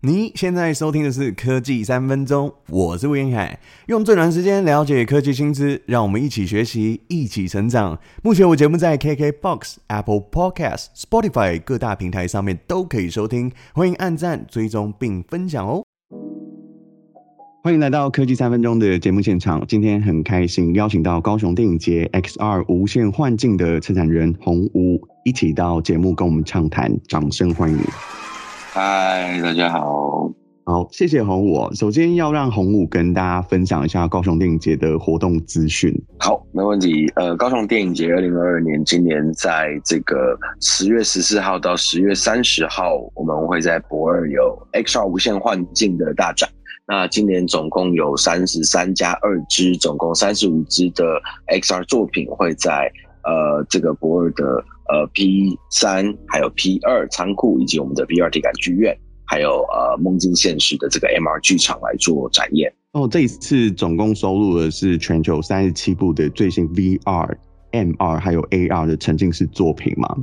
你现在收听的是科技三分钟，我是吴晏恺，用最短时间了解科技新知，让我们一起学习，一起成长。目前我节目在 KKBOX、Apple Podcast、Spotify 各大平台上面都可以收听，欢迎按赞、追踪并分享哦。欢迎来到科技三分钟的节目现场，今天很开心邀请到高雄电影节 XR 无限幻境的策展人洪吴一起到节目跟我们畅谈，掌声欢迎。嗨，大家好，好，谢谢洪武。首先要让洪武跟大家分享一下高雄电影节的活动资讯。好，没问题。呃，高雄电影节二零二二年，今年在这个十月十四号到十月三十号，我们会在博二有 XR 无限幻境的大展。那今年总共有三十三加二支，总共三十五支的 XR 作品会在呃这个博尔的。呃，P 三还有 P 二仓库，以及我们的 VR 体感剧院，还有呃梦境现实的这个 MR 剧场来做展演。哦，这一次总共收录的是全球三十七部的最新 VR、MR 还有 AR 的沉浸式作品嘛。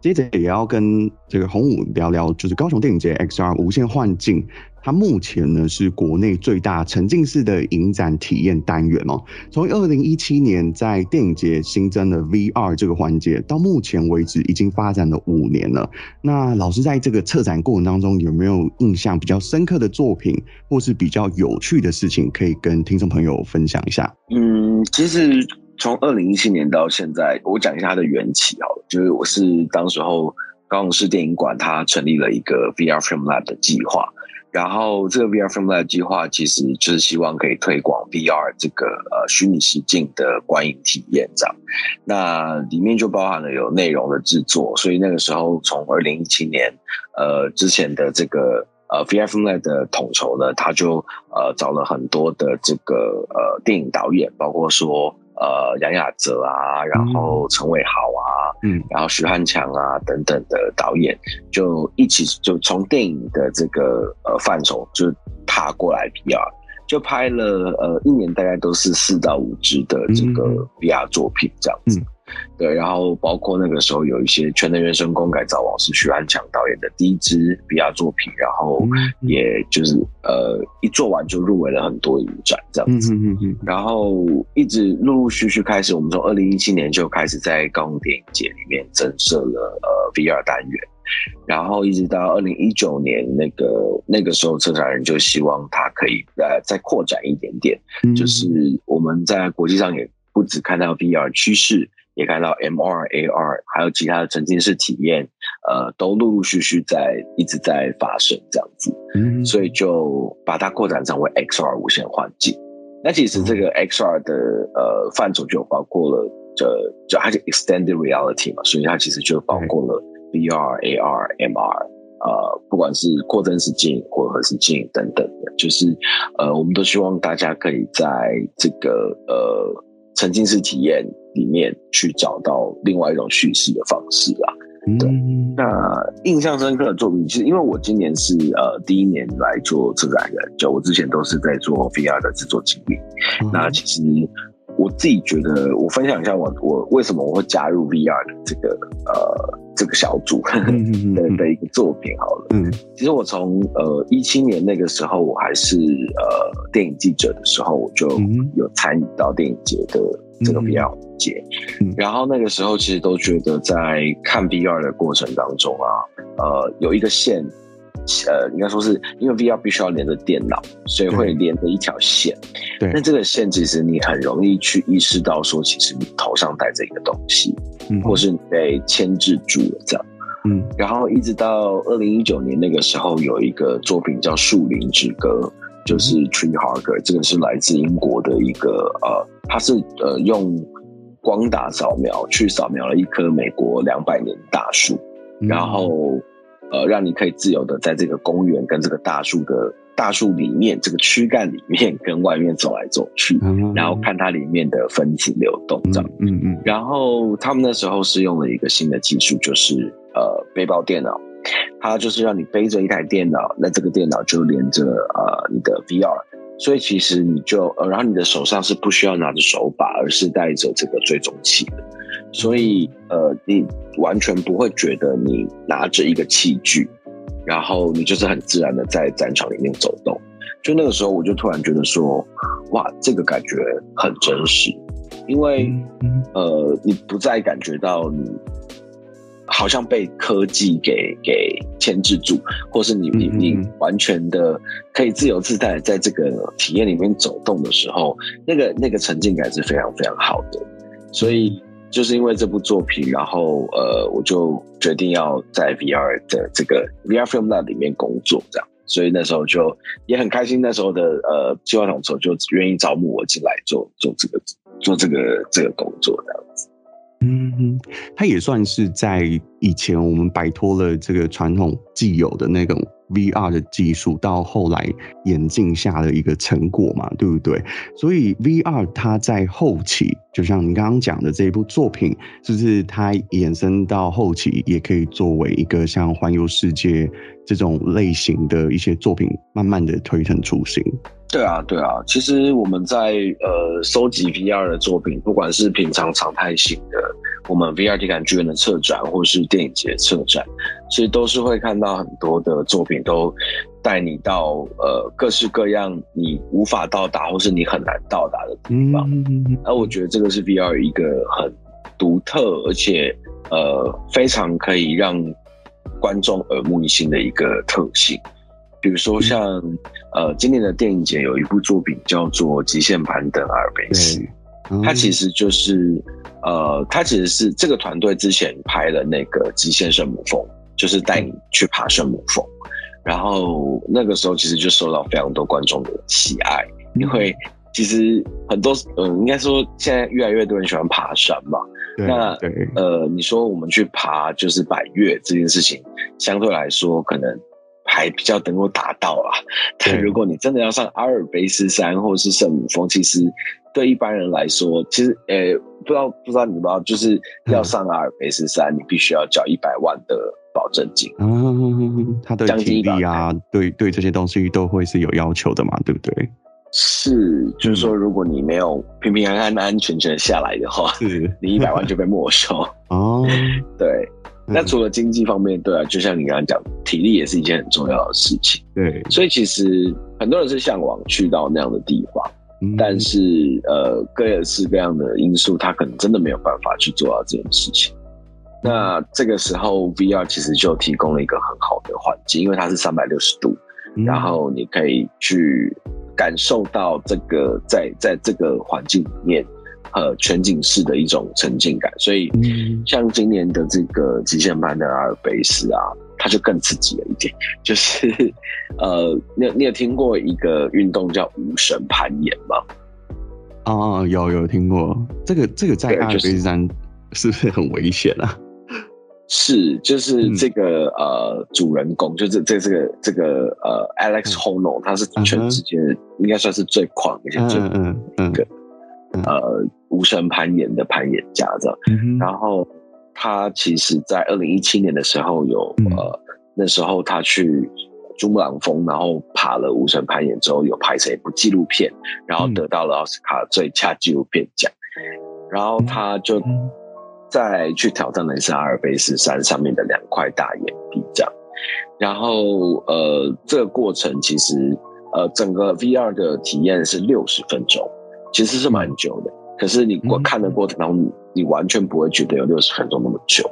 接着也要跟这个洪武聊聊，就是高雄电影节 XR 无限幻境。它目前呢是国内最大沉浸式的影展体验单元哦。从二零一七年在电影节新增了 VR 这个环节，到目前为止已经发展了五年了。那老师在这个策展过程当中有没有印象比较深刻的作品，或是比较有趣的事情，可以跟听众朋友分享一下？嗯，其实从二零一七年到现在，我讲一下它的缘起好了，就是我是当时候高雄市电影馆它成立了一个 VR Film Lab 的计划。然后这个 VR Film Lab 计划其实就是希望可以推广 VR 这个呃虚拟实境的观影体验这样，那里面就包含了有内容的制作，所以那个时候从二零一七年呃之前的这个呃 VR Film Lab 的统筹呢，他就呃找了很多的这个呃电影导演，包括说。呃，杨雅喆啊，然后陈伟豪啊，嗯，然后徐汉强啊等等的导演，就一起就从电影的这个呃范畴就踏过来 VR，就拍了呃一年大概都是四到五支的这个 VR 作品这样子。对，然后包括那个时候有一些《全能原神工改造王》是徐安强导演的第一支 VR 作品，然后也就是呃一做完就入围了很多影展这样子，然后一直陆陆续续开始，我们从二零一七年就开始在高雄电影节里面增设了呃 VR 单元，然后一直到二零一九年那个那个时候策展人就希望他可以呃再扩展一点点，就是我们在国际上也不只看到 VR 趋势。也看到 MR、AR，还有其他的沉浸式体验，呃，都陆陆续续在一直在发生这样子，嗯，所以就把它扩展成为 XR 无限幻境。那其实这个 XR 的呃范畴就包括了，就就它是 Extended Reality 嘛，所以它其实就包括了 VR、AR、MR，呃，不管是扩增实境或核实境等等的，就是呃，我们都希望大家可以在这个呃沉浸式体验。里面去找到另外一种叙事的方式啊。对，那印象深刻的作品，其实因为我今年是呃第一年来做策展人，就我之前都是在做 VR 的制作经历。那其实我自己觉得，我分享一下我我为什么我会加入 VR 的这个呃这个小组 的的一个作品好了。嗯，其实我从呃一七年那个时候，我还是呃电影记者的时候，我就有参与到电影节的。这个 VR 节，然后那个时候其实都觉得在看 VR 的过程当中啊，呃，有一个线，呃，应该说是因为 VR 必须要连着电脑，所以会连着一条线。对，那这个线其实你很容易去意识到说，其实你头上戴着一个东西，嗯，或是你被牵制住了这样。嗯，然后一直到二零一九年那个时候，有一个作品叫《树林之歌》。就是 Tree Hugger，这个是来自英国的一个呃，它是呃用光打扫描去扫描了一棵美国两百年大树，嗯，然后呃让你可以自由的在这个公园跟这个大树的大树里面这个躯干里面跟外面走来走去，嗯，然后看它里面的分子流动这样，嗯嗯，嗯，然后他们那时候是用了一个新的技术，就是呃背包电脑。它就是让你背着一台电脑，那这个电脑就连着呃你的 VR，所以其实你就呃，然后你的手上是不需要拿着手把，而是带着这个追踪器的，所以呃，你完全不会觉得你拿着一个器具，然后你就是很自然的在战场里面走动。就那个时候，我就突然觉得说，哇，这个感觉很真实，因为呃，你不再感觉到你好像被科技给给牵制住，或是你你你完全的可以自由自在在这个体验里面走动的时候，那个那个沉浸感是非常非常好的。所以就是因为这部作品，然后呃，我就决定要在 VR 的这个 VR Film Lab 里面工作，这样。所以那时候就也很开心，那时候的呃计划统筹就愿意招募我进来做做这个做这个这个工作这样子。嗯哼，他也算是在以前我们摆脱了这个传统既有的那种 VR 的技术，到后来演进下的一个成果嘛，对不对？所以 VR 它在后期，就像你刚刚讲的这一部作品，就是它衍生到后期也可以作为一个像环游世界。这种类型的一些作品，慢慢的推陈出新。对啊，对啊，其实我们在呃收集 VR 的作品，不管是平常常态性的我们 VR 体感剧院的策展，或是电影节策展，其实都是会看到很多的作品，都带你到呃各式各样你无法到达或是你很难到达的地方。嗯，而我觉得这个是 VR 一个很独特，而且呃非常可以让。观众耳目一新的一个特性，比如说像呃，今年的电影节有一部作品叫做《极限攀登阿尔卑斯》，它其实就是呃，它其实是这个团队之前拍了那个《极限圣母峰》，就是带你去爬圣母峰，然后那个时候其实就受到非常多观众的喜爱，因为其实很多嗯，应该说现在越来越多人喜欢爬山嘛。那呃，你说我们去爬就是百越这件事情，相对来说可能还比较能够达到啦。但如果你真的要上阿尔卑斯山或者是圣母峰，其实对一般人来说，其实呃、欸，不知道不知道你知道，就是要上阿尔卑斯山，你必须要缴一百万的保证金。嗯，他的体力啊，对对，这些东西都会是有要求的嘛，对不对？是，就是说，如果你没有平平安安、安安全全下来的话，是你一百万就被没收哦。对，那除了经济方面，对啊，就像你刚刚讲，体力也是一件很重要的事情。对，所以其实很多人是向往去到那样的地方，嗯、但是呃，各式各样的因素，他可能真的没有办法去做到这件事情。那这个时候，VR 其实就提供了一个很好的环境，因为它是三百六十度，嗯、然后你可以去。感受到这个在在这个环境里面，呃，全景式的一种沉浸感，所以像今年的这个极限版的阿尔卑斯啊，它就更刺激了一点。就是 呃，你有你有听过一个运动叫无绳攀岩吗？啊，有有听过。这个这个在阿尔卑斯山是不是很危险啊？是，就是这个、嗯、呃，主人公就是这这个这个呃，Alex Honnold，他是全世界应该算是最狂而且最一个呃无绳攀岩的攀岩家这样。嗯、然后他其实，在二零一七年的时候有、嗯、呃，那时候他去珠穆朗峰，然后爬了无绳攀岩之后，有拍成一部纪录片，然后得到了奥斯卡最佳纪录片奖。然后他就。嗯再去挑战的是阿尔卑斯山上面的两块大岩壁，这样。然后，呃，这个过程其实，呃，整个 VR 的体验是六十分钟，其实是蛮久的。可是你我看的过程当中，你完全不会觉得有六十分钟那么久，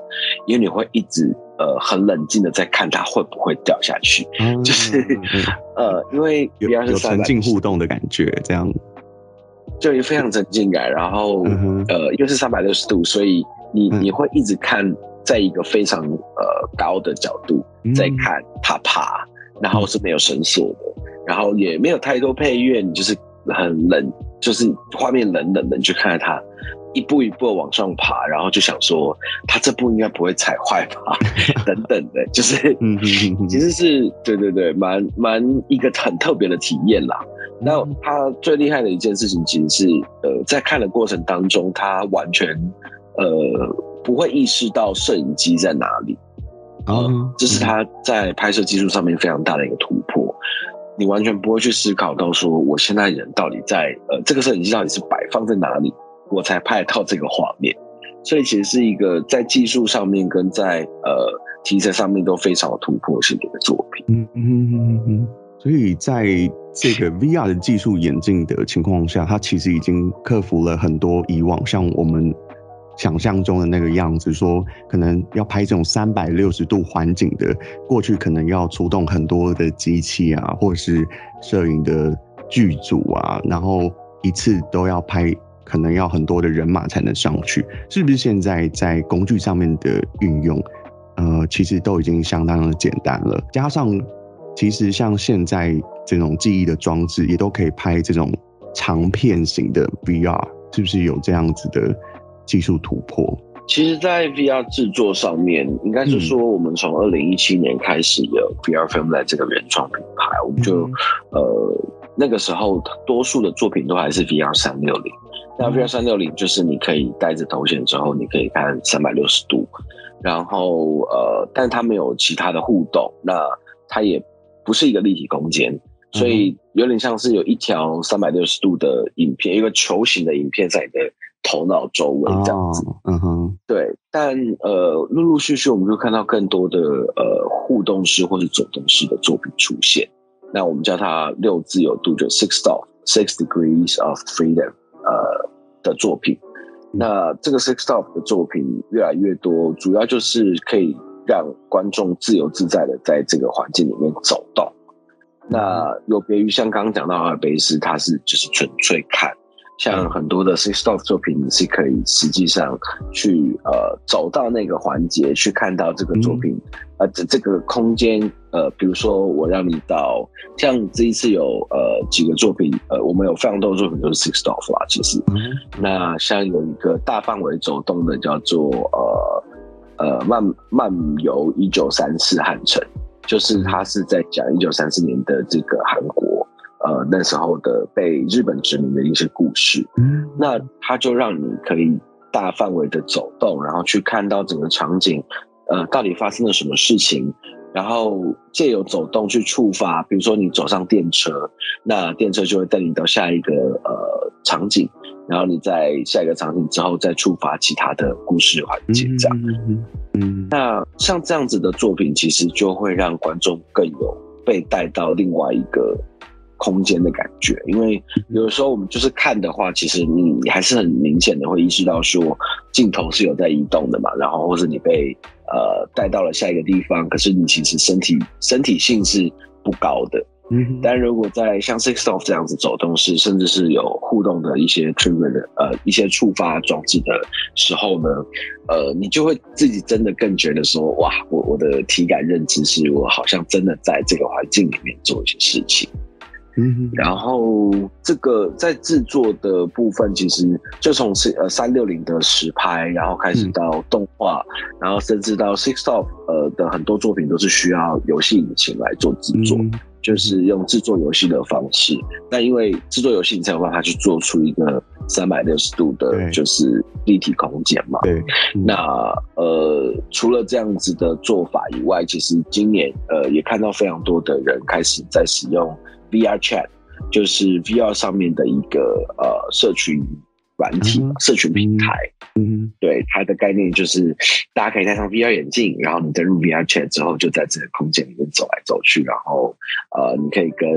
因为你会一直呃很冷静的在看它会不会掉下去，就是呃，因为 有沉浸互动的感觉，这样就也非常沉浸感。然后，呃，因为是三百六十度，所以你你会一直看，在一个非常呃高的角度在看它爬，然后是没有绳索的，然后也没有太多配乐，你就是很冷，就是画面冷冷的，你去看着他一步一步的往上爬，然后就想说，他这步应该不会踩坏吧，等等的，就是其实是对对对，蛮蛮一个很特别的体验啦。那他最厉害的一件事情，其实是呃在看的过程当中，他完全。呃，不会意识到摄影机在哪里，啊、嗯，这是他在拍摄技术上面非常大的一个突破。你完全不会去思考到说，我现在人到底在呃，这个摄影机到底是摆放在哪里，我才拍得到这个画面。所以其实是一个在技术上面跟在呃题材上面都非常有突破性的一个作品。嗯嗯嗯嗯，所以在这个 VR 的技术演进的情况下，它其实已经克服了很多以往像我们想象中的那个样子，说可能要拍这种三百六十度环景的，过去可能要出动很多的机器啊，或者是摄影的剧组啊，然后一次都要拍。可能要很多的人马才能上去，是不是？现在在工具上面的运用，呃，其实都已经相当的简单了。加上，其实像现在这种记忆的装置，也都可以拍这种长片型的 VR，是不是有这样子的技术突破？其实，在 VR 制作上面，应该是说，我们从二零一七年开始有 VR FilmLab 这个原创品牌，我们就、嗯、呃那个时候多数的作品都还是 VR 三六零。那 VR 三六零就是你可以戴着头显之后，你可以看三百六十度，然后呃，但它没有其他的互动，那它也不是一个立体空间，所以有点像是有一条三百六十度的影片，一个球形的影片在你的头脑周围这样子。嗯哼，对。但呃，陆陆续续我们就看到更多的呃互动式或者走动式的作品出现。那我们叫它六自由度，就 six of six degrees of freedom。呃的作品，那这个 Six Stop 的作品越来越多，主要就是可以让观众自由自在的在这个环境里面走动。那有别于像刚刚讲到阿尔卑斯，它是就是纯粹看。像很多的 Six Stop 作品，你是可以实际上去呃走到那个环节去看到这个作品，嗯、呃这这个空间呃，比如说我让你到像这一次有呃几个作品呃，我们有非常多作品都是 Six Stop 啦，其实，嗯、那像有一个大范围走动的叫做呃呃漫漫游一九三四汉城，就是他是在讲一九三四年的这个韩国。呃，那时候的被日本殖民的一些故事，嗯，那它就让你可以大范围的走动，然后去看到整个场景，呃，到底发生了什么事情，然后借由走动去触发，比如说你走上电车，那电车就会带你到下一个呃场景，然后你在下一个场景之后再触发其他的故事环节，这样，嗯，嗯，嗯，那像这样子的作品，其实就会让观众更有被带到另外一个。空间的感觉，因为有的时候我们就是看的话，其实你还是很明显的会意识到说镜头是有在移动的嘛，然后或者你被呃带到了下一个地方，可是你其实身体身体性是不高的。嗯，但如果在像 Six Stop 这样子走动式，甚至是有互动的一些 trigger 的呃一些触发装置的时候呢，呃，你就会自己真的更觉得说，哇，我我的体感认知是我好像真的在这个环境里面做一些事情。嗯，然后这个在制作的部分，其实就从是呃三六零的实拍，然后开始到动画，嗯、然后甚至到 Six Stop 呃的很多作品都是需要游戏引擎来做制作，嗯、就是用制作游戏的方式。那因为制作游戏，你才有办法去做出一个三百六十度的，就是立体空间嘛。对。嗯、那呃，除了这样子的做法以外，其实今年呃也看到非常多的人开始在使用。VR Chat 就是 VR 上面的一个呃社群软体、uh. 社群平台。嗯、uh，huh. 对，它的概念就是大家可以戴上 VR 眼镜，然后你登入 VR Chat 之后，就在这个空间里面走来走去，然后呃，你可以跟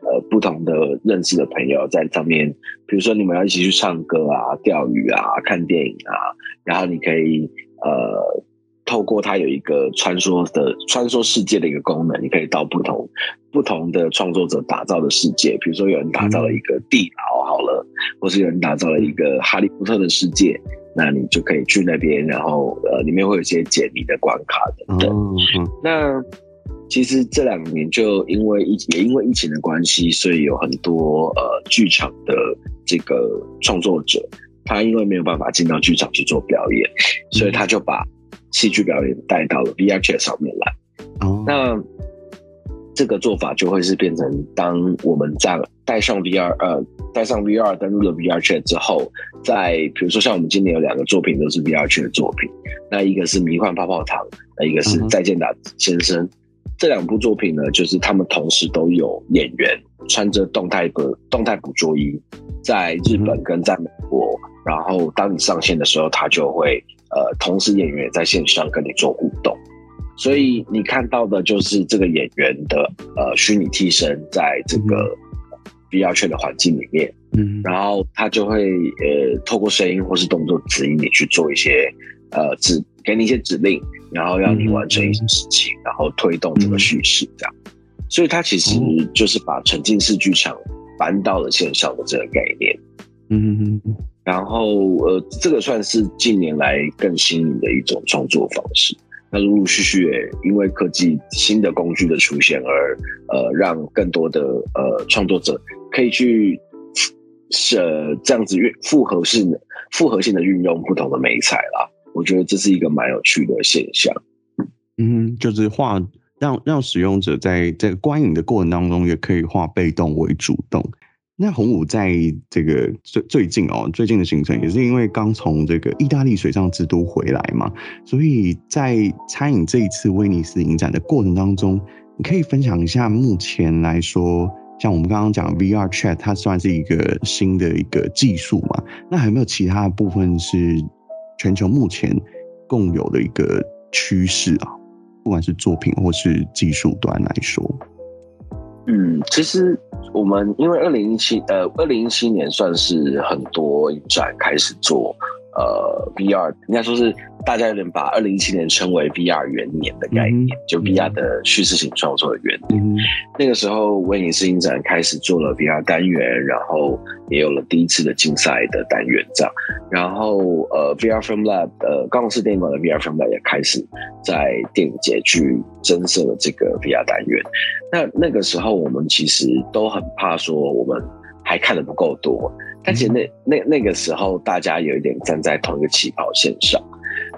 呃不同的认识的朋友在上面，比如说你们要一起去唱歌啊、钓鱼啊、看电影啊，然后你可以呃。透过它有一个穿梭的穿梭世界的一个功能，你可以到不同不同的创作者打造的世界，比如说有人打造了一个地牢，好了，或是有人打造了一个哈利波特的世界，那你就可以去那边，然后呃，里面会有一些解谜的关卡等等。那其实这两年就因为疫也因为疫情的关系，所以有很多呃剧场的这个创作者，他因为没有办法进到剧场去做表演，所以他就把戏剧表演带到了 VR Chat 上面来，哦，那这个做法就会是变成，当我们在带上 VR，呃，带上 VR 登录了 VR Chat 之后，在比如说像我们今年有两个作品都是 VR Chat 的作品，那一个是迷幻泡泡糖，那一个是再见打先生，这两部作品呢，就是他们同时都有演员穿着动态的动态捕捉衣，在日本跟在美国，然后当你上线的时候，他就会。呃，同时演员也在线上跟你做互动，所以你看到的就是这个演员的呃虚拟替身在这个 VR Chat 的环境里面，嗯，然后他就会呃透过声音或是动作指引你去做一些呃指给你一些指令，然后让你完成一些事情，然后推动这个叙事这样。所以它其实就是把沉浸式剧场搬到了线上的这个概念。嗯，然后呃，这个算是近年来更新颖的一种创作方式。那陆陆续续也因为科技新的工具的出现而呃，让更多的呃创作者可以去是这样子运复合性的复合性的运用不同的美材啦。我觉得这是一个蛮有趣的现象。嗯，就是画让让使用者在这个观影的过程当中也可以化被动为主动。那洪武在这个最最近哦，最近的行程也是因为刚从这个意大利水上之都回来嘛，所以在参与这一次威尼斯影展的过程当中，你可以分享一下目前来说，像我们刚刚讲 VR Chat，它算是一个新的一个技术嘛，那还有没有其他的部分是全球目前共有的一个趋势啊？不管是作品或是技术端来说。嗯，其实我们因为二零一七呃，二零一七年算是很多影展开始做。呃，VR 应该说是大家有点把二零一七年称为 VR 元年的概念，嗯、就 VR 的叙事型创作的元年。嗯、那个时候，威尼斯影展开始做了 VR 单元，然后也有了第一次的竞赛的单元这样。然后，呃，VR Film Lab 呃，高雄市电影馆的 VR Film Lab 也开始在电影节去增设了这个 VR 单元。那那个时候，我们其实都很怕说我们还看的不够多。而且那那那个时候，大家有一点站在同一个起跑线上。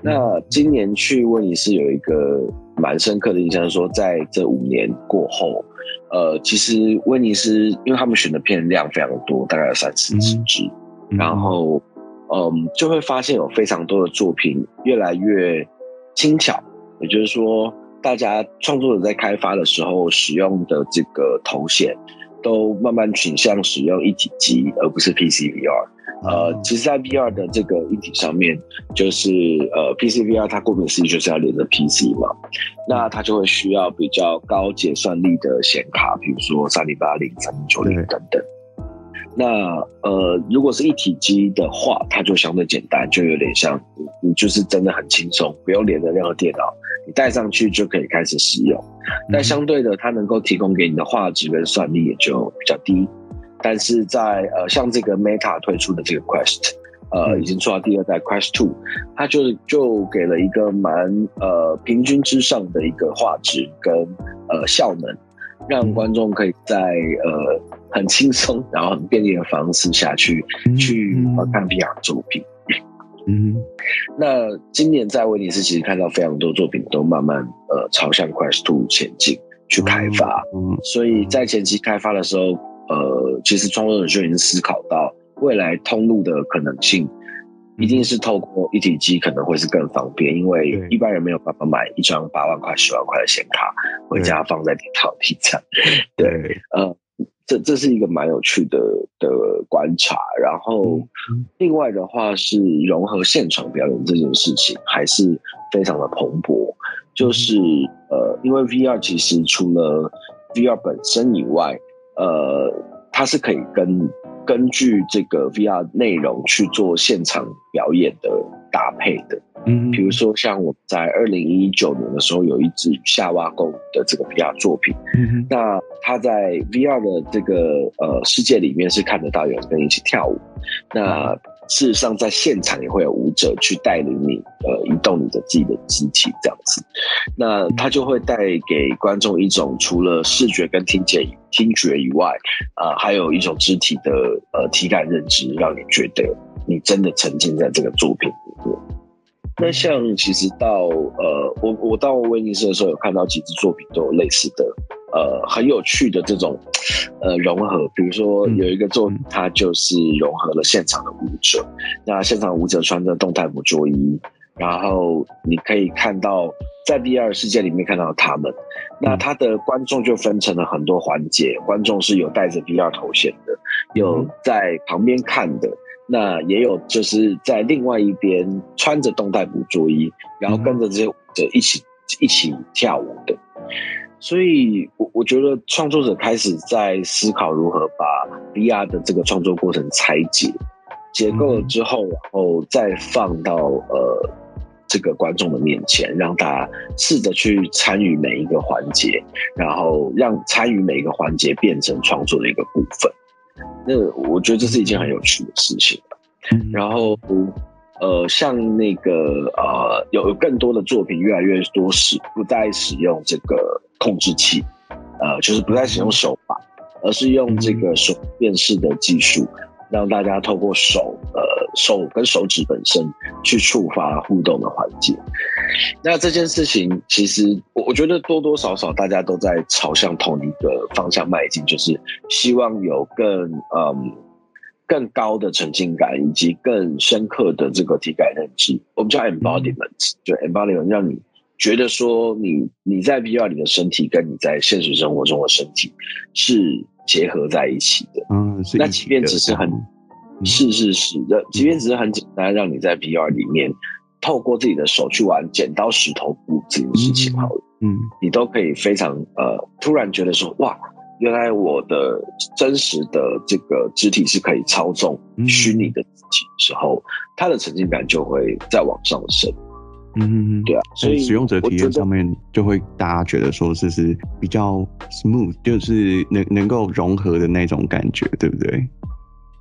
那今年去威尼斯有一个蛮深刻的印象，说在这五年过后，呃，其实威尼斯因为他们选的片量非常多，大概有三四十几支，然后嗯，就会发现有非常多的作品越来越轻巧，也就是说，大家创作者在开发的时候使用的这个头衔。都慢慢倾向使用一体机，而不是 PC VR。呃，其实，在 VR 的这个一体上面，就是呃，PC VR 它顾名思义就是要连着 PC 嘛，那它就会需要比较高结算力的显卡，比如说三零八零、三零九零等等。那呃，如果是一体机的话，它就相对简单，就有点像你，你就是真的很轻松，不用连着任何电脑，你带上去就可以开始使用。但相对的，它能够提供给你的画质跟算力也就比较低。但是在呃，像这个 Meta 推出的这个 Quest，呃，已经做到第二代 Quest Two，它就就给了一个蛮呃平均之上的一个画质跟呃效能。让观众可以在呃很轻松，然后很便利的方式下去、嗯、去看 VR 作品。嗯，那今年在威尼斯其实看到非常多作品都慢慢呃朝向 Quest 2前进去开发。嗯，所以在前期开发的时候，呃，其实创作者就已经思考到未来通路的可能性。一定是透过一体机可能会是更方便，因为一般人没有办法买一张八万块、十万块的显卡回家放在电脑里这样。对，呃，这这是一个蛮有趣的的观察。然后，另外的话是融合现场表演这件事情还是非常的蓬勃。就是呃，因为 VR 其实除了 VR 本身以外，呃，它是可以跟根据这个 VR 内容去做现场表演的搭配的，嗯，比如说像我在二零一九年的时候有一支夏娃共舞的这个 VR 作品，嗯，那他在 VR 的这个呃世界里面是看得到有人跟你一起跳舞，那。事实上，在现场也会有舞者去带领你，呃，移动你的自己的肢体这样子，那他就会带给观众一种除了视觉跟听觉听觉以外，啊、呃，还有一种肢体的呃体感认知，让你觉得你真的沉浸在这个作品里面。那像其实到呃，我我到威尼斯的时候，有看到几支作品都有类似的。呃，很有趣的这种呃融合，比如说有一个作品，它就是融合了现场的舞者。嗯、那现场舞者穿着动态捕捉衣，然后你可以看到在 VR 世界里面看到他们。那他的观众就分成了很多环节，观众是有戴着 VR 头衔的，有在旁边看的，那也有就是在另外一边穿着动态捕捉衣，然后跟着这些舞者一起。一起跳舞的。所以，我我觉得创作者开始在思考如何把 VR 的这个创作过程拆解、结构了之后，然后再放到呃这个观众的面前，让大家试着去参与每一个环节，然后让参与每一个环节变成创作的一个部分。那我觉得这是一件很有趣的事情。然后。呃，像那个呃，有更多的作品越来越多使不再使用这个控制器，呃，就是不再使用手法，而是用这个手辨识的技术，让大家透过手，呃，手跟手指本身去触发互动的环节。那这件事情其实我我觉得多多少少大家都在朝向同一个方向迈进，就是希望有更嗯。更高的沉浸感以及更深刻的这个体感认知，我们叫 embodiment，就 embodiment 让你觉得说你你在 VR 里的身体跟你在现实生活中的身体是结合在一起的。嗯，那即便只是很，是是是的，即便只是很简单，让你在 VR 里面透过自己的手去玩剪刀石头布这件事情，好了，嗯，你都可以非常呃，突然觉得说哇。原来我的真实的这个肢体是可以操纵虚拟的自己的时候，它的沉浸感就会再往上升。嗯，对啊，所以使用者体验上面就会大家觉得说这是比较 smooth，就是能能够融合的那种感觉，对不对？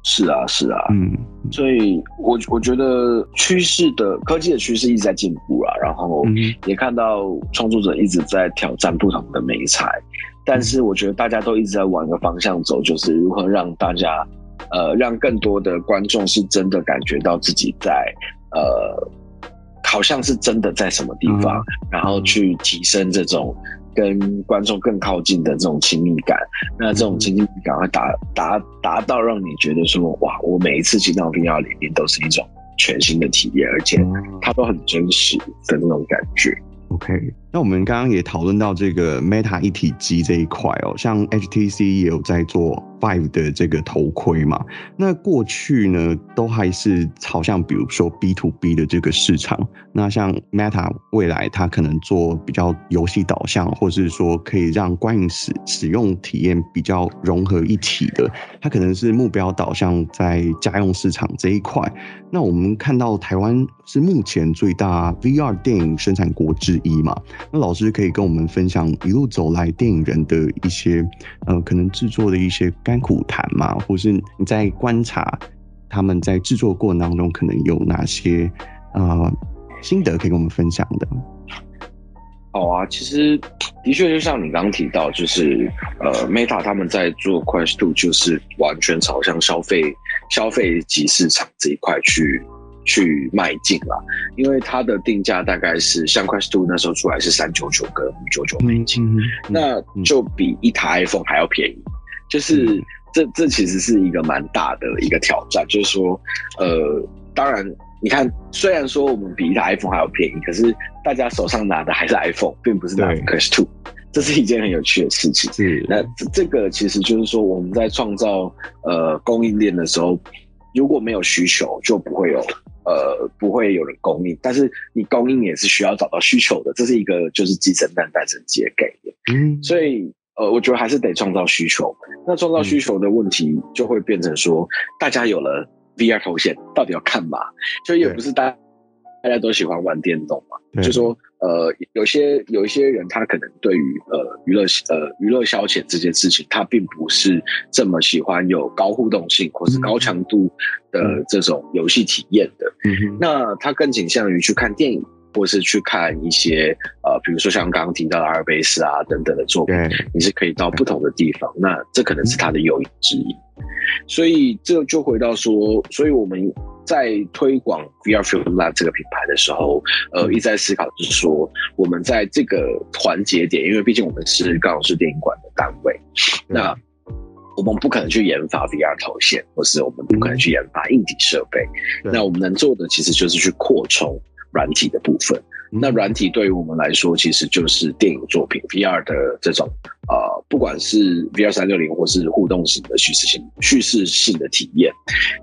是啊，是啊，嗯，所以我我觉得趋势的科技的趋势一直在进步啊，然后也看到创作者一直在挑战不同的美材。但是我觉得大家都一直在往一个方向走，就是如何让大家，呃，让更多的观众是真的感觉到自己在，呃，好像是真的在什么地方，嗯、然后去提升这种跟观众更靠近的这种亲密感。那这种亲密感会达达达到让你觉得说，哇，我每一次进到 VR 里面都是一种全新的体验，而且它都很真实的那种感觉。OK，那我们刚刚也讨论到这个 Meta 一体机这一块哦，像 HTC 也有在做 Vive 的这个头盔嘛。那过去呢，都还是朝向比如说 B to B 的这个市场。那像 Meta 未来它可能做比较游戏导向，或是说可以让观影使使用体验比较融合一体的，它可能是目标导向在家用市场这一块。那我们看到台湾是目前最大 VR 电影生产国之一嘛？那老师可以跟我们分享一路走来电影人的一些呃，可能制作的一些甘苦谈嘛，或是你在观察他们在制作过程当中可能有哪些呃心得可以跟我们分享的？好啊，其实的确就像你刚刚提到，就是呃，Meta 他们在做 Quest 2，就是完全朝向消费消费级市场这一块去去迈进了。因为它的定价大概是像 Quest Two 那时候出来是三九九跟五九九美金，嗯嗯嗯、那就比一台 iPhone 还要便宜。就是这这其实是一个蛮大的一个挑战，就是说呃，当然。你看，虽然说我们比一台 iPhone 还要便宜，可是大家手上拿的还是 iPhone，并不是拿 Quest Two 这是一件很有趣的事情。是，那这这个其实就是说，我们在创造呃供应链的时候，如果没有需求，就不会有呃不会有人供应。但是你供应也是需要找到需求的，这是一个就是鸡生蛋蛋生鸡的概念。嗯，所以呃，我觉得还是得创造需求。那创造需求的问题就会变成说，大家有了。VR 头显到底要看嘛？就也不是大家大家都喜欢玩电动嘛。就说呃，有些有一些人他可能对于呃娱乐呃娱乐消遣这件事情，他并不是这么喜欢有高互动性或是高强度的这种游戏体验的。嗯，那他更倾向于去看电影，或是去看一些呃，比如说像刚刚提到的阿尔卑斯啊等等的作品，你是可以到不同的地方。那这可能是他的诱因之一。所以这就回到说，所以我们在推广 VR Film Lab 这个品牌的时候，呃，一直在思考，就是说我们在这个环节点，因为毕竟我们是刚好是电影馆的单位，那我们不可能去研发 VR 头显，或是我们不可能去研发硬体设备，那我们能做的其实就是去扩充软体的部分。那软体对于我们来说，其实就是电影作品 VR 的这种呃，不管是 VR 三六零或是互动型的叙事性叙事性的体验，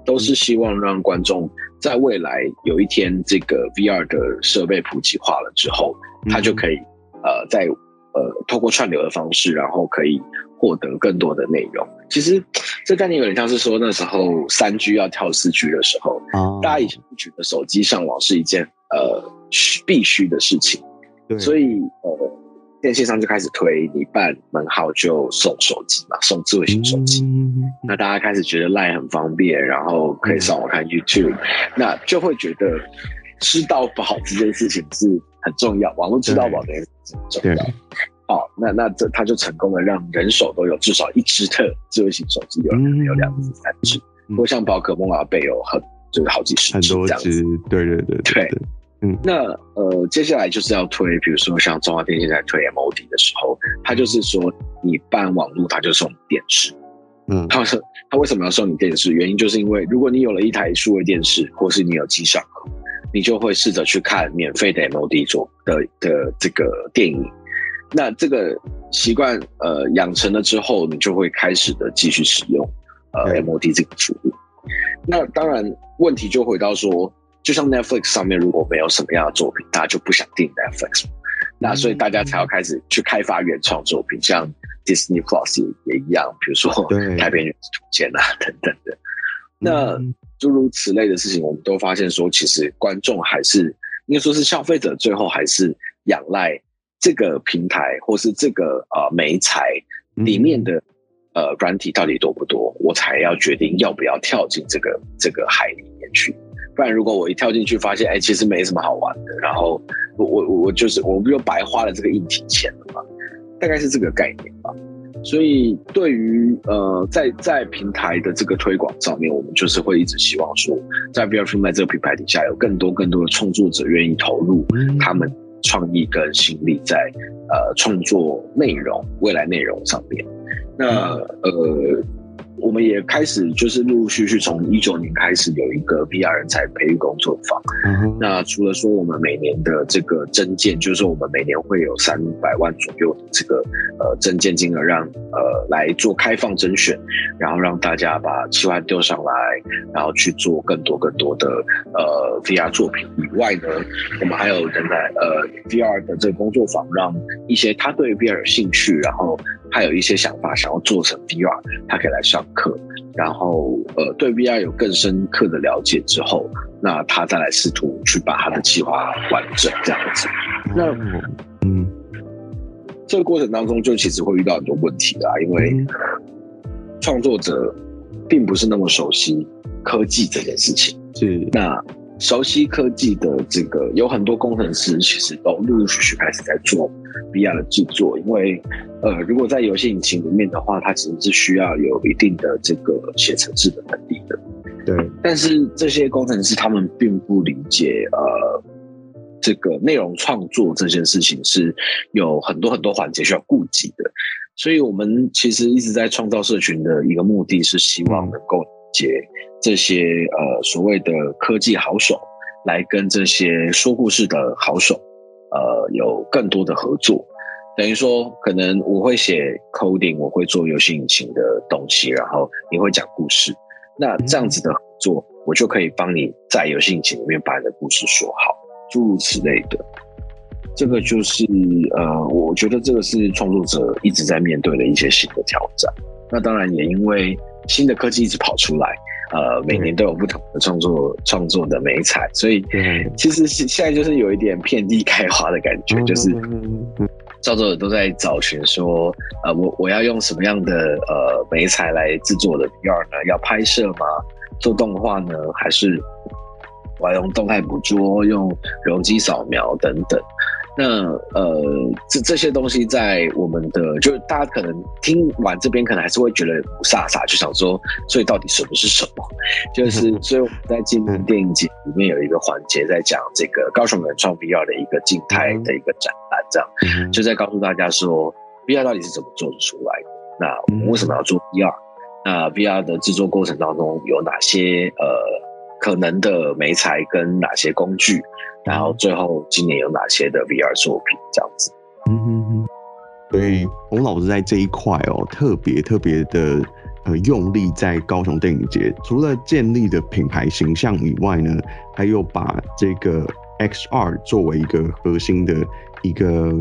都是希望让观众在未来有一天这个 VR 的设备普及化了之后，他就可以呃在呃透过串流的方式，然后可以获得更多的内容。其实这概念有点像是说那时候三 G 要跳四 G 的时候，哦、大家以前不觉得手机上网是一件呃必须的事情，对所以呃。电信商就开始推，你办门号就送手机嘛，送智慧型手机。嗯、那大家开始觉得 LINE 很方便，然后可以上网看 YouTube，、嗯、那就会觉得吃到饱 这件事情是很重要，网络吃到饱这件事情很重要。好，那那这他就成功的让人手都有至少一只的智慧型手机，有人有两只、三只，不过、嗯、像宝可梦啊，贝有很就是好几十只这样子。对对。对对嗯，那呃，接下来就是要推，比如说像中华电信在推 MOD 的时候，他就是说你办网络，他就送你电视。嗯，他说他为什么要送你电视？原因就是因为如果你有了一台数位电视，或是你有机上盒，你就会试着去看免费的 MOD 做的的这个电影。那这个习惯呃养成了之后，你就会开始的继续使用呃 MOD 这个服务。那当然问题就回到说。就像 Netflix 上面如果没有什么样的作品，大家就不想订 Netflix，那所以大家才要开始去开发原创作品，像 Disney Plus 也一样，比如说《改编原始图鉴》啊等等的。那诸如此类的事情，我们都发现说，其实观众还是应该说是消费者，最后还是仰赖这个平台或是这个呃媒材里面的呃软体到底多不多，我才要决定要不要跳进这个这个海里面去。不然，如果我一跳进去，发现哎、欸，其实没什么好玩的，然后我我我就是我不就白花了这个硬体钱了吗？大概是这个概念吧。所以，对于呃，在在平台的这个推广上面，我们就是会一直希望说，在 VR-Filmed 这个品牌底下，有更多更多的创作者愿意投入他们创意跟心力在呃创作内容、未来内容上面。那呃。我们也开始就是陆陆续续从一九年开始有一个 VR 人才培育工作坊。嗯、哼那除了说我们每年的这个增建，就是说我们每年会有三百万左右的这个呃增建金额，让呃来做开放甄选，然后让大家把企划丢上来，然后去做更多更多的呃 VR 作品以外呢，我们还有人在呃 VR 的这个工作坊，让一些他对 VR 有兴趣，然后他有一些想法想要做成 VR，他可以来上课，然后呃，对 VR 有更深刻的了解之后，那他再来试图去把他的计划完整这样子。那嗯，这个过程当中就其实会遇到很多问题啦，因为创作者并不是那么熟悉科技这件事情。是那。熟悉科技的这个有很多工程师，其实都陆陆续续开始在做 VR 的制作。因为，呃，如果在游戏引擎里面的话，它其实是需要有一定的这个写程式的能力的。对。但是这些工程师他们并不理解，呃，这个内容创作这件事情是有很多很多环节需要顾及的。所以我们其实一直在创造社群的一个目的是希望能够。接这些呃所谓的科技好手，来跟这些说故事的好手，呃有更多的合作。等于说，可能我会写 coding，我会做游戏引擎的东西，然后你会讲故事。那这样子的合作，我就可以帮你在游戏引擎里面把你的故事说好，诸如此类的。这个就是呃，我觉得这个是创作者一直在面对的一些新的挑战。那当然也因为。新的科技一直跑出来，呃，每年都有不同的创作创作的美彩，所以其实是现在就是有一点遍地开花的感觉，就是创作者都在找寻说，呃，我我要用什么样的呃美彩来制作的 VR 呢？要拍摄吗？做动画呢？还是我要用动态捕捉、用容积扫描等等？那呃，这这些东西在我们的，就大家可能听完这边，可能还是会觉得雾煞煞，就想说，所以到底什么是什么？就 是，所以我们在今年电影节里面有一个环节，在讲这个高雄原创 VR 的一个静态的一个展览，这样就在告诉大家说，VR 到底是怎么做得出来的？那我们为什么要做 VR？那 VR 的制作过程当中有哪些呃可能的媒材跟哪些工具？然后最后今年有哪些的 VR 作品这样子？嗯哼哼，所以洪老师在这一块哦，特别特别的呃用力在高雄电影节，除了建立的品牌形象以外呢，还有把这个 XR 作为一个核心的一个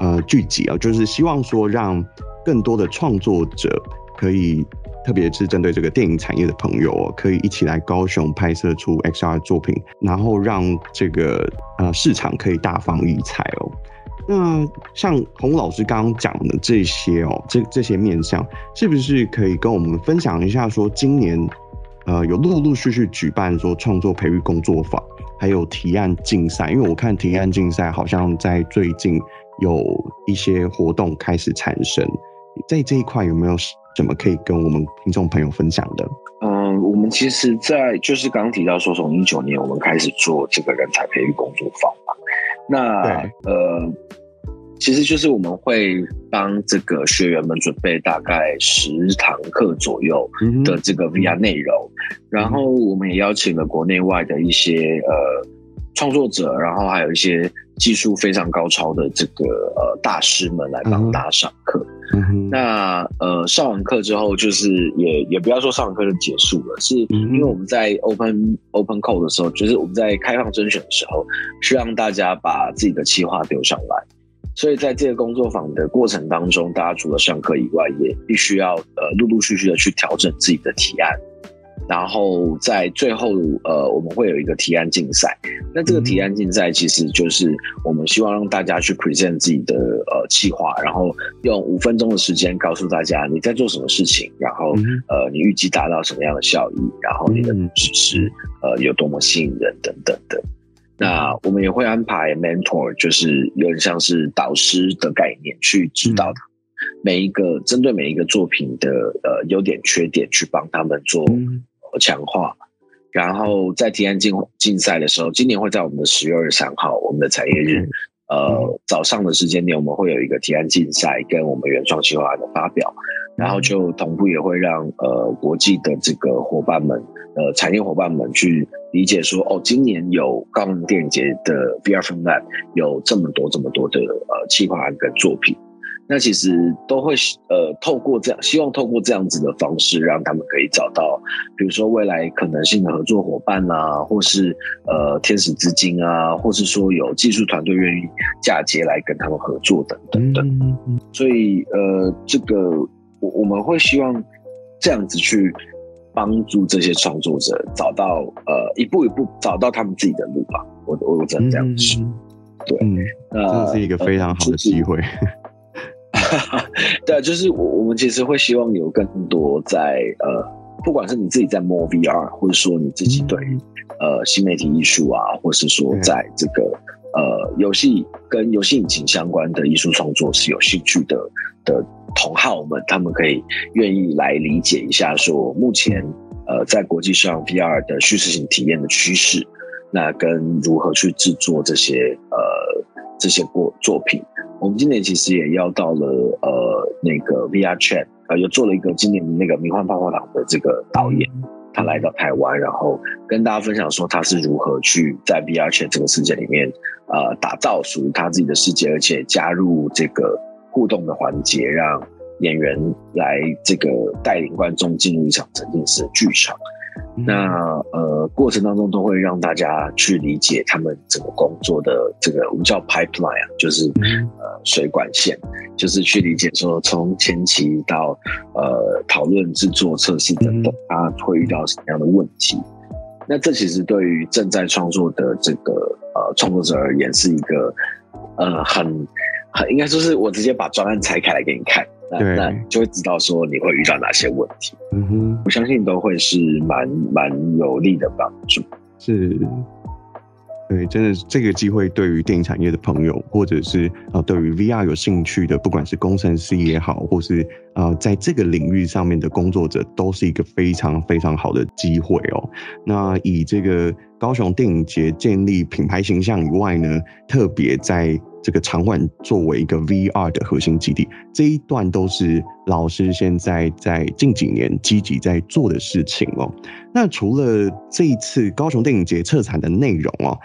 呃聚集啊，就是希望说让更多的创作者可以，特别是针对这个电影产业的朋友哦，可以一起来高雄拍摄出 XR 作品，然后让这个呃市场可以大放异彩哦。那像洪老师刚刚讲的这些哦，这这些面向，是不是可以跟我们分享一下？说今年呃有陆陆续续举办说创作培育工作坊。还有提案竞赛，因为我看提案竞赛好像在最近有一些活动开始产生，在这一块有没有什么可以跟我们听众朋友分享的？嗯，我们其实，在就是刚刚提到说，从一九年我们开始做这个人才培育工作坊嘛，那呃。其实就是我们会帮这个学员们准备大概十堂课左右的这个 VR 内容，然后我们也邀请了国内外的一些呃创作者，然后还有一些技术非常高超的这个呃大师们来帮大家上课。那呃上完课之后，就是也也不要说上完课就结束了，是因为我们在 open open call 的时候，就是我们在开放甄选的时候，是让大家把自己的企划丢上来。所以在这个工作坊的过程当中，大家除了上课以外，也必须要呃陆陆续续的去调整自己的提案，然后在最后呃我们会有一个提案竞赛。那这个提案竞赛其实就是我们希望让大家去 present 自己的呃企划，然后用五分钟的时间告诉大家你在做什么事情，然后呃你预计达到什么样的效益，然后你的知识呃有多么吸引人等等的。那我们也会安排 mentor，就是有点像是导师的概念，去指导他每一个针对每一个作品的呃优点缺点，去帮他们做强化。然后在提案竞竞赛的时候，今年会在我们的十月二十三号，我们的产业日，呃早上的时间点，我们会有一个提案竞赛跟我们原创计划案的发表，然后就同步也会让呃国际的这个伙伴们，呃产业伙伴们去。理解说哦，今年有高能电影节的 VR Film Lab 有这么多这么多的呃企划案跟作品，那其实都会呃透过这样，希望透过这样子的方式，让他们可以找到，比如说未来可能性的合作伙伴啊，或是呃天使资金啊，或是说有技术团队愿意嫁接来跟他们合作等等等。所以呃，这个我我们会希望这样子去。帮助这些创作者找到呃一步一步找到他们自己的路吧，我我我只能这样说，嗯、对，嗯，呃、这是一个非常好的机会。呃就是、对，就是我我们其实会希望有更多在呃，不管是你自己在摸 VR，或者说你自己对、嗯、呃新媒体艺术啊，或是说在这个、嗯、呃游戏跟游戏引擎相关的艺术创作是有兴趣的的。同好们，他们可以愿意来理解一下，说目前呃在国际上 VR 的叙事性体验的趋势，那跟如何去制作这些呃这些过作品。我们今年其实也邀到了呃那个 VR Chat，呃又做了一个今年的那个迷幻泡泡糖的这个导演，他来到台湾，然后跟大家分享说他是如何去在 VR Chat 这个世界里面呃打造属于他自己的世界，而且加入这个。互动的环节，让演员来这个带领观众进入一场沉浸式的剧场。嗯、那呃，过程当中都会让大家去理解他们整个工作的这个我们叫 pipeline 啊，就是、嗯、呃水管线，就是去理解说从前期到呃讨论、制作、测试等等，他会遇到什么样的问题。嗯、那这其实对于正在创作的这个呃创作者而言，是一个呃很很。应该说是我直接把专案拆开来给你看，那就会知道说你会遇到哪些问题。嗯哼，我相信都会是蛮蛮有力的帮助。是。对，真的，这个机会对于电影产业的朋友，或者是呃，对于 VR 有兴趣的，不管是工程师也好，或是呃，在这个领域上面的工作者，都是一个非常非常好的机会哦。那以这个高雄电影节建立品牌形象以外呢，特别在这个场馆作为一个 VR 的核心基地，这一段都是老师现在在近几年积极在做的事情哦。那除了这一次高雄电影节策展的内容哦，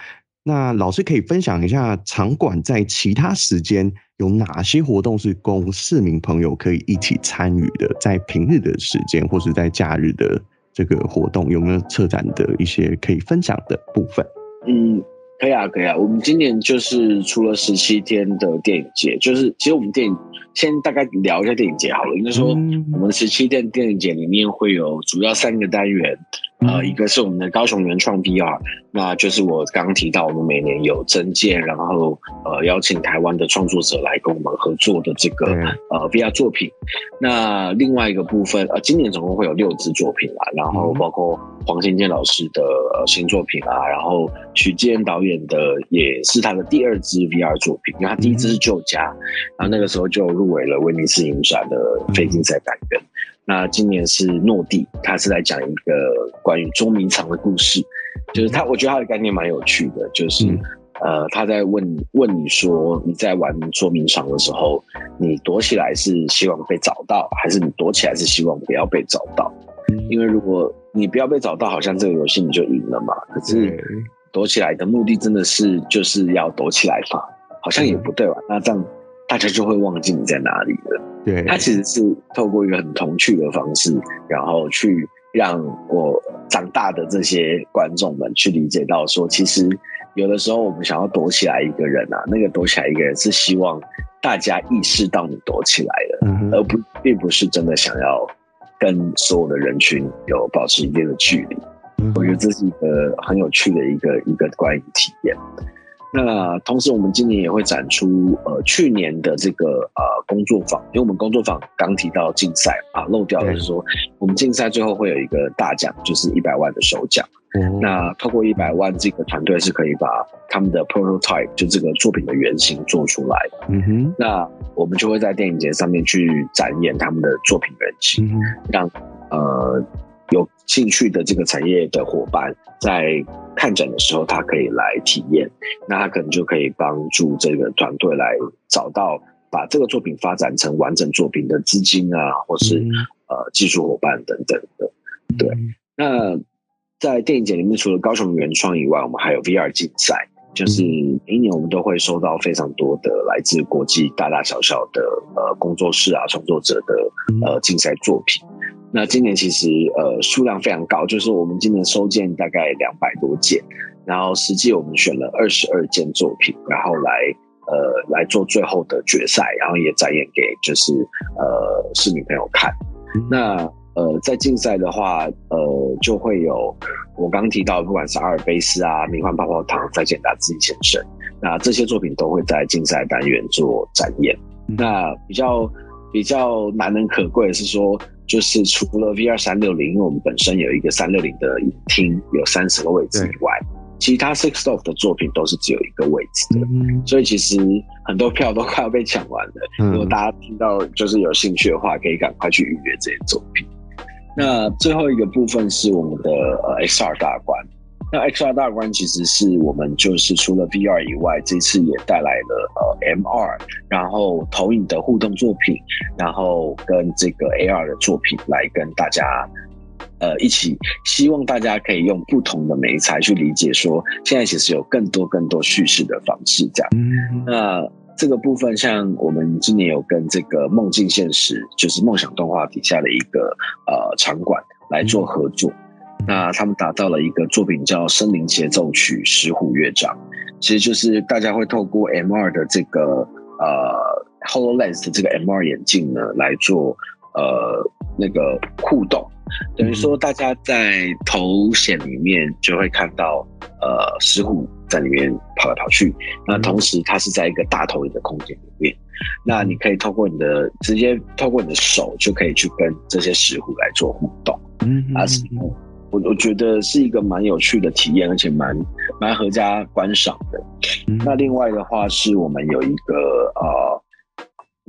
那老师可以分享一下场馆在其他时间有哪些活动是供市民朋友可以一起参与的？在平日的时间或是在假日的这个活动，有没有策展的一些可以分享的部分？嗯，可以啊，可以啊。我们今年就是出了十七天的电影节，就是其实我们电影先大概聊一下电影节好了。应该说，我们十七天电影节里面会有主要三个单元。呃，一个是我们的高雄原创 VR，那就是我刚刚提到，我们每年有增建，然后呃邀请台湾的创作者来跟我们合作的这个呃 VR 作品。那另外一个部分，呃，今年总共会有六支作品啦，然后包括黄先健老师的呃新作品啊，然后许基恩导演的也是他的第二支 VR 作品，因为他第一支是旧家，然后那个时候就入围了威尼斯影展的非竞赛单元。那今年是诺蒂，他是来讲一个关于捉迷藏的故事，就是他，我觉得他的概念蛮有趣的，就是、嗯、呃，他在问问你说，你在玩捉迷藏的时候，你躲起来是希望被找到，还是你躲起来是希望不要被找到？因为如果你不要被找到，好像这个游戏你就赢了嘛。可是躲起来的目的真的是就是要躲起来嘛？好像也不对吧？那这样。大家就会忘记你在哪里了。对，他其实是透过一个很童趣的方式，然后去让我长大的这些观众们去理解到，说其实有的时候我们想要躲起来一个人啊，那个躲起来一个人是希望大家意识到你躲起来了，嗯、而不并不是真的想要跟所有的人群有保持一定的距离。嗯、我觉得这是一个很有趣的一个一个观影体验。那同时，我们今年也会展出呃去年的这个呃工作坊，因为我们工作坊刚提到竞赛啊，漏掉的是说，我们竞赛最后会有一个大奖，就是一百万的首奖。嗯、那透过一百万，这个团队是可以把他们的 prototype 就这个作品的原型做出来。嗯哼，那我们就会在电影节上面去展演他们的作品原型，嗯、让呃。有兴趣的这个产业的伙伴在看展的时候，他可以来体验，那他可能就可以帮助这个团队来找到把这个作品发展成完整作品的资金啊，或是呃技术伙伴等等的。对，那在电影节里面，除了高雄原创以外，我们还有 VR 竞赛，就是每一年我们都会收到非常多的来自国际大大小小的呃工作室啊创作者的呃竞赛作品。那今年其实呃数量非常高，就是我们今年收件大概两百多件，然后实际我们选了二十二件作品，然后来呃来做最后的决赛，然后也展演给就是呃市民朋友看。那呃在竞赛的话，呃就会有我刚刚提到，不管是阿尔卑斯啊、迷幻泡泡糖、再见达自己先生，那这些作品都会在竞赛单元做展演。那比较比较难能可贵的是说。就是除了 VR 三六零，因为我们本身有一个三六零的影厅，有三十个位置以外，其他 Sixstop 的作品都是只有一个位置的，嗯、所以其实很多票都快要被抢完了。嗯、如果大家听到就是有兴趣的话，可以赶快去预约这些作品。那最后一个部分是我们的呃 XR 大关。那 XR 大关其实是我们就是除了 VR 以外，这次也带来了呃 MR，然后投影的互动作品，然后跟这个 AR 的作品来跟大家呃一起，希望大家可以用不同的媒材去理解说，现在其实有更多更多叙事的方式这样。嗯、那这个部分像我们今年有跟这个梦境现实，就是梦想动画底下的一个呃场馆来做合作。嗯那他们打造了一个作品叫《森林协奏曲石虎乐章》，其实就是大家会透过 M 二的这个呃 HoloLens 的这个 M 二眼镜呢来做呃那个互动，等于说大家在头显里面就会看到呃石虎在里面跑来跑去，那同时它是在一个大投影的空间里面，那你可以透过你的直接透过你的手就可以去跟这些石虎来做互动，嗯，啊是。我我觉得是一个蛮有趣的体验，而且蛮蛮合家观赏的。嗯、那另外的话，是我们有一个呃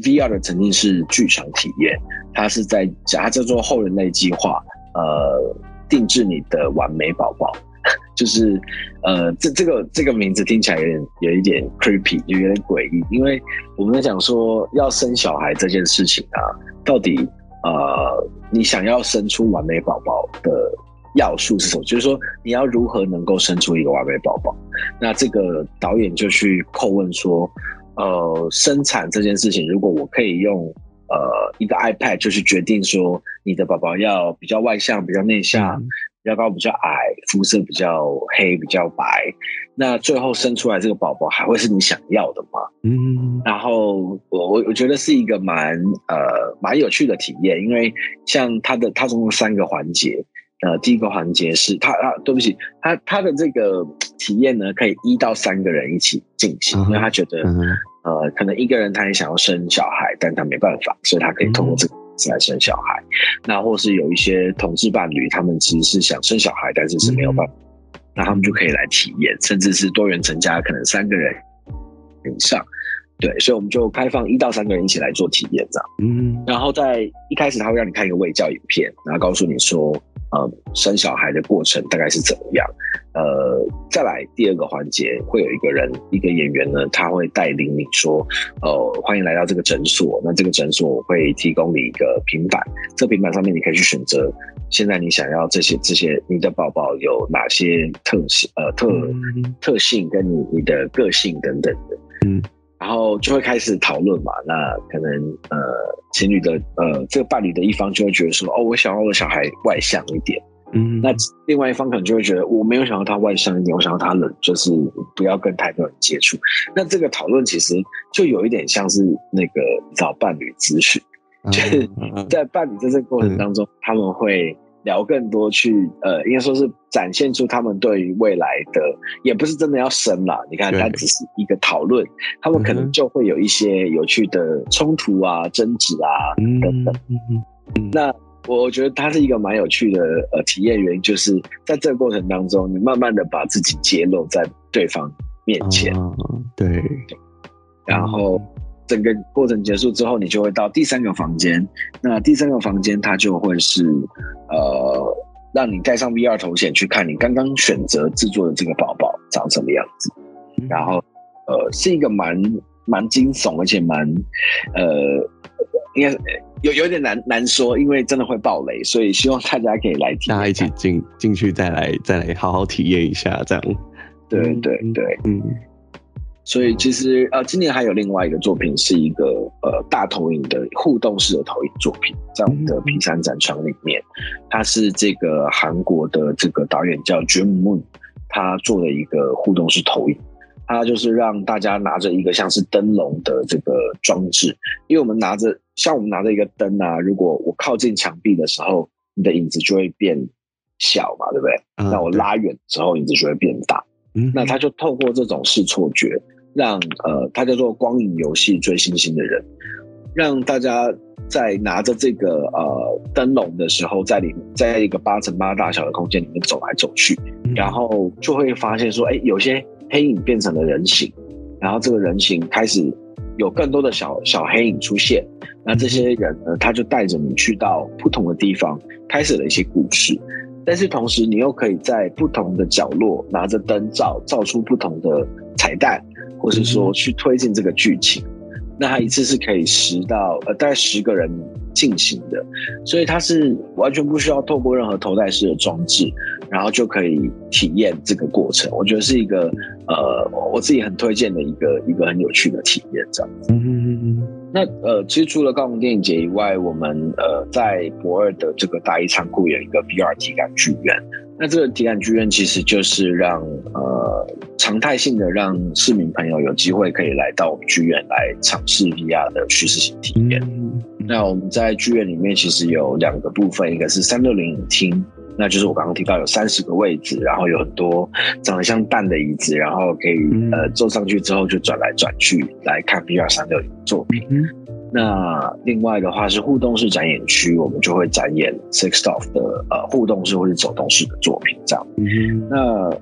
VR 的沉浸式剧场体验，它是在讲，它叫做后人类计划，呃，定制你的完美宝宝，就是呃这这个这个名字听起来有点有一点 creepy，就有点诡异，因为我们在讲说要生小孩这件事情啊，到底呃你想要生出完美宝宝的。要素是什么？就是说，你要如何能够生出一个完美宝宝？那这个导演就去叩问说，呃，生产这件事情，如果我可以用呃一个 iPad 就去决定说，你的宝宝要比较外向、比较内向，比较高、比较矮，肤色比较黑、比较白，那最后生出来这个宝宝还会是你想要的吗？嗯，然后我我我觉得是一个蛮呃蛮有趣的体验，因为像它的它总共三个环节，呃，第一个环节是他啊，对不起，他他的这个体验呢，可以一到三个人一起进行，因为他觉得呃，可能一个人他也想要生小孩，但他没办法，所以他可以通过这个。来生小孩，那或是有一些同志伴侣，他们其实是想生小孩，但是是没有办法，嗯、那他们就可以来体验，甚至是多元成家，可能三个人以上，对，所以我们就开放一到三个人一起来做体验，这样，嗯，然后在一开始他会让你看一个卫教影片，然后告诉你说。呃，生小孩的过程大概是怎么样？呃，再来第二个环节，会有一个人，一个演员呢，他会带领你说，呃，欢迎来到这个诊所。那这个诊所会提供你一个平板，这平板上面你可以去选择，现在你想要这些这些，你的宝宝有哪些特性？呃，特特性跟你你的个性等等的。嗯。然后就会开始讨论嘛，那可能呃情侣的呃这个伴侣的一方就会觉得说，哦，我想要我的小孩外向一点，嗯，那另外一方可能就会觉得我没有想要他外向一点，我想要他冷，就是不要跟太多人接触。那这个讨论其实就有一点像是那个找伴侣咨询，就是在伴侣在这个过程当中，他们会。聊更多去，呃，应该说是展现出他们对于未来的，也不是真的要生啦。你看，它只是一个讨论，他们可能就会有一些有趣的冲突啊、争执啊等等。那我觉得它是一个蛮有趣的呃体验，原因就是在这个过程当中，你慢慢的把自己揭露在对方面前，对，然后。整个过程结束之后，你就会到第三个房间。那第三个房间，它就会是呃，让你戴上 VR 头显去看你刚刚选择制作的这个宝宝长什么样子。然后呃，是一个蛮蛮惊悚，而且蛮呃，应该有有点难难说，因为真的会爆雷，所以希望大家可以来大家一起进进去再来再来好好体验一下，这样。对对对，嗯。所以其实呃，今年还有另外一个作品，是一个呃大投影的互动式的投影作品，在我们的 P 三展场里面，它是这个韩国的这个导演叫 Jim Moon，他做的一个互动式投影，他就是让大家拿着一个像是灯笼的这个装置，因为我们拿着像我们拿着一个灯啊，如果我靠近墙壁的时候，你的影子就会变小嘛，对不对？那我拉远之后，影子就会变大。那他就透过这种视错觉。让呃，他叫做光影游戏追星星的人，让大家在拿着这个呃灯笼的时候，在里在一个八乘八大小的空间里面走来走去，然后就会发现说，哎，有些黑影变成了人形，然后这个人形开始有更多的小小黑影出现，那这些人呢，他就带着你去到不同的地方，开始了一些故事，但是同时你又可以在不同的角落拿着灯照，照出不同的彩蛋。或是说去推进这个剧情，那它一次是可以十到呃大概十个人进行的，所以它是完全不需要透过任何头戴式的装置，然后就可以体验这个过程。我觉得是一个呃我自己很推荐的一个一个很有趣的体验，这样子。嗯嗯嗯。那呃其实除了高雄电影节以外，我们呃在博二的这个大一仓库有一个 VR 体感剧院。那这个体感剧院其实就是让呃常态性的让市民朋友有机会可以来到我们剧院来尝试 VR 的叙事性体验。那我们在剧院里面其实有两个部分，一个是三六零影厅，那就是我刚刚提到有三十个位置，然后有很多长得像蛋的椅子，然后可以呃坐上去之后就转来转去来看 VR 三六零作品。那另外的话是互动式展演区，我们就会展演 Six of 的呃互动式或者走动式的作品这样。嗯、那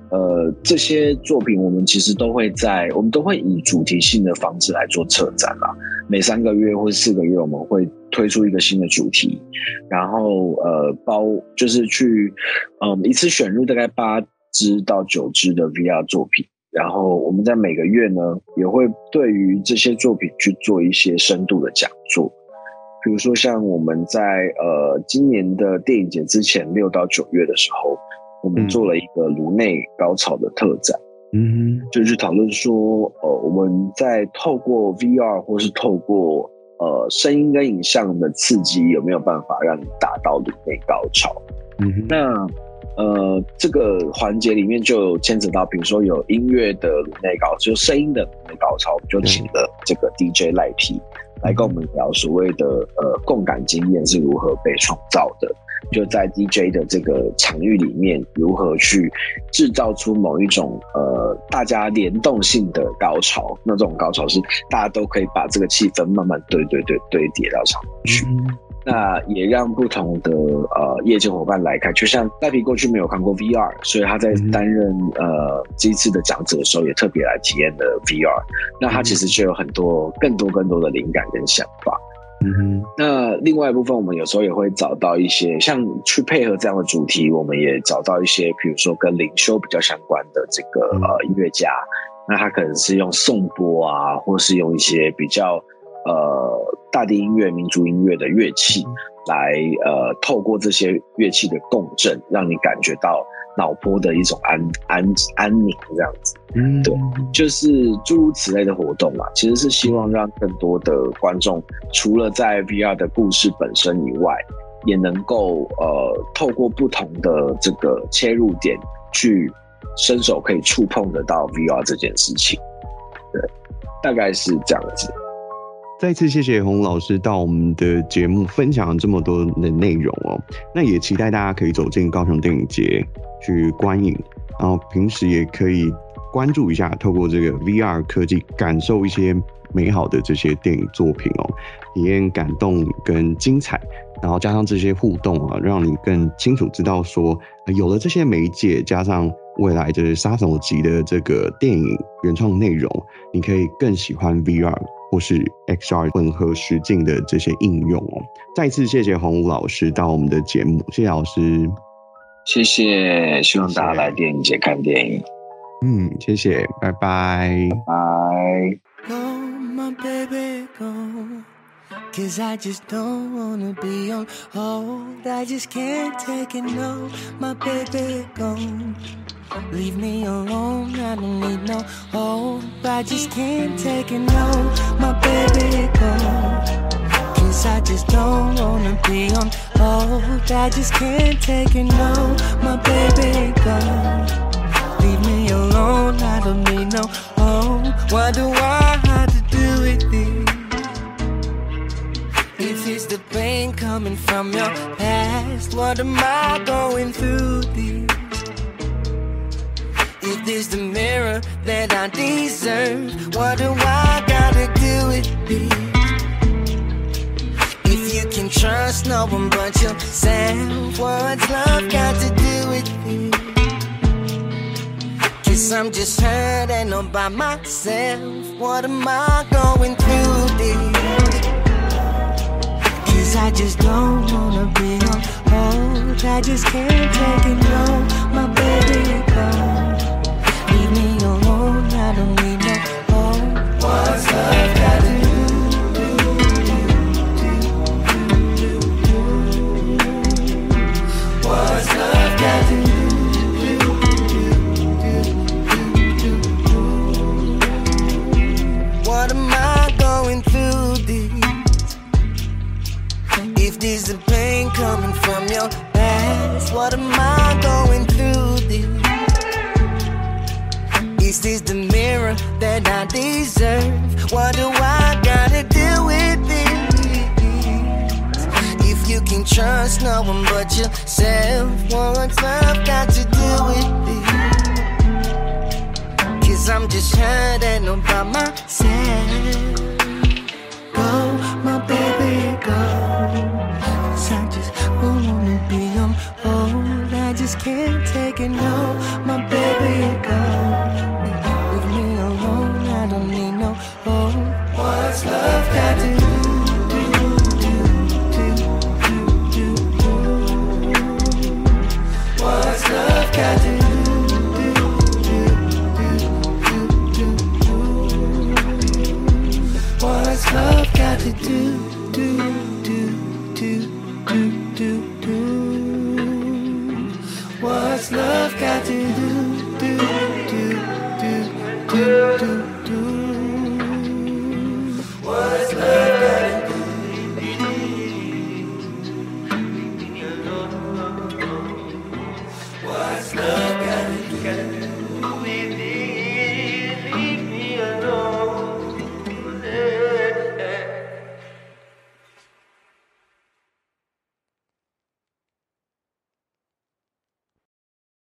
呃这些作品我们其实都会在，我们都会以主题性的方式来做策展啦。每三个月或四个月我们会推出一个新的主题，然后呃包就是去嗯、呃、一次选入大概八支到九支的 VR 作品。然后我们在每个月呢，也会对于这些作品去做一些深度的讲座，比如说像我们在呃今年的电影节之前六到九月的时候，我们做了一个颅内高潮的特展，嗯，就是讨论说，呃，我们在透过 VR 或是透过呃声音跟影像的刺激，有没有办法让你达到颅内高潮？嗯，那。呃，这个环节里面就有牵扯到，比如说有音乐的颅内高，就声音的颅内高潮，我们就请了这个 DJ 赖皮来跟我们聊所谓的呃共感经验是如何被创造的，就在 DJ 的这个场域里面，如何去制造出某一种呃大家联动性的高潮，那这种高潮是大家都可以把这个气氛慢慢堆堆堆堆叠到场去。嗯那也让不同的呃业界伙伴来看，就像赖皮过去没有看过 VR，所以他在担任呃这一次的讲者的时候，也特别来体验了 VR。那他其实就有很多更多更多的灵感跟想法。嗯哼。那另外一部分，我们有时候也会找到一些像去配合这样的主题，我们也找到一些，比如说跟灵修比较相关的这个呃音乐家，那他可能是用颂钵啊，或是用一些比较。呃，大地音乐、民族音乐的乐器，来呃，透过这些乐器的共振，让你感觉到脑波的一种安安安宁，这样子。嗯，对，就是诸如此类的活动嘛，其实是希望让更多的观众，除了在 VR 的故事本身以外，也能够呃，透过不同的这个切入点，去伸手可以触碰得到 VR 这件事情。对，大概是这样子。再次谢谢洪老师到我们的节目分享这么多的内容哦，那也期待大家可以走进高雄电影节去观影，然后平时也可以关注一下，透过这个 VR 科技感受一些美好的这些电影作品哦，体验感动跟精彩，然后加上这些互动啊，让你更清楚知道说，有了这些媒介，加上未来就是杀手级的这个电影原创内容，你可以更喜欢 VR。或是 XR 混合实境的这些应用哦，再次谢谢洪武老师到我们的节目，谢谢老师，谢谢，希望大家来电影节看电影，嗯，谢谢，拜拜，拜。拜。Leave me alone, I don't need no hope. I just can't take it, no, my baby go. Cause I just don't wanna be on hold. I just can't take it, no, my baby go. Leave me alone, I don't need no hope. Why do I have to do it it's the pain coming from your past, what am I going through this? If this the mirror that I deserve, what do I gotta do with this? If you can trust no one but yourself, what's love got to do with this? Cause I'm just hurt and all by myself. What am I going through this? Cause I just don't wanna be on hold. I just can't take it, no, my baby, gone. I don't need no home. What's love coming from your past, what am I going through this? Is this the mirror that I deserve? What do I gotta do with this? If you can trust no one but yourself, what's love got to do with this? Cause I'm just hurt all by myself. Can't take it, no, my baby, go.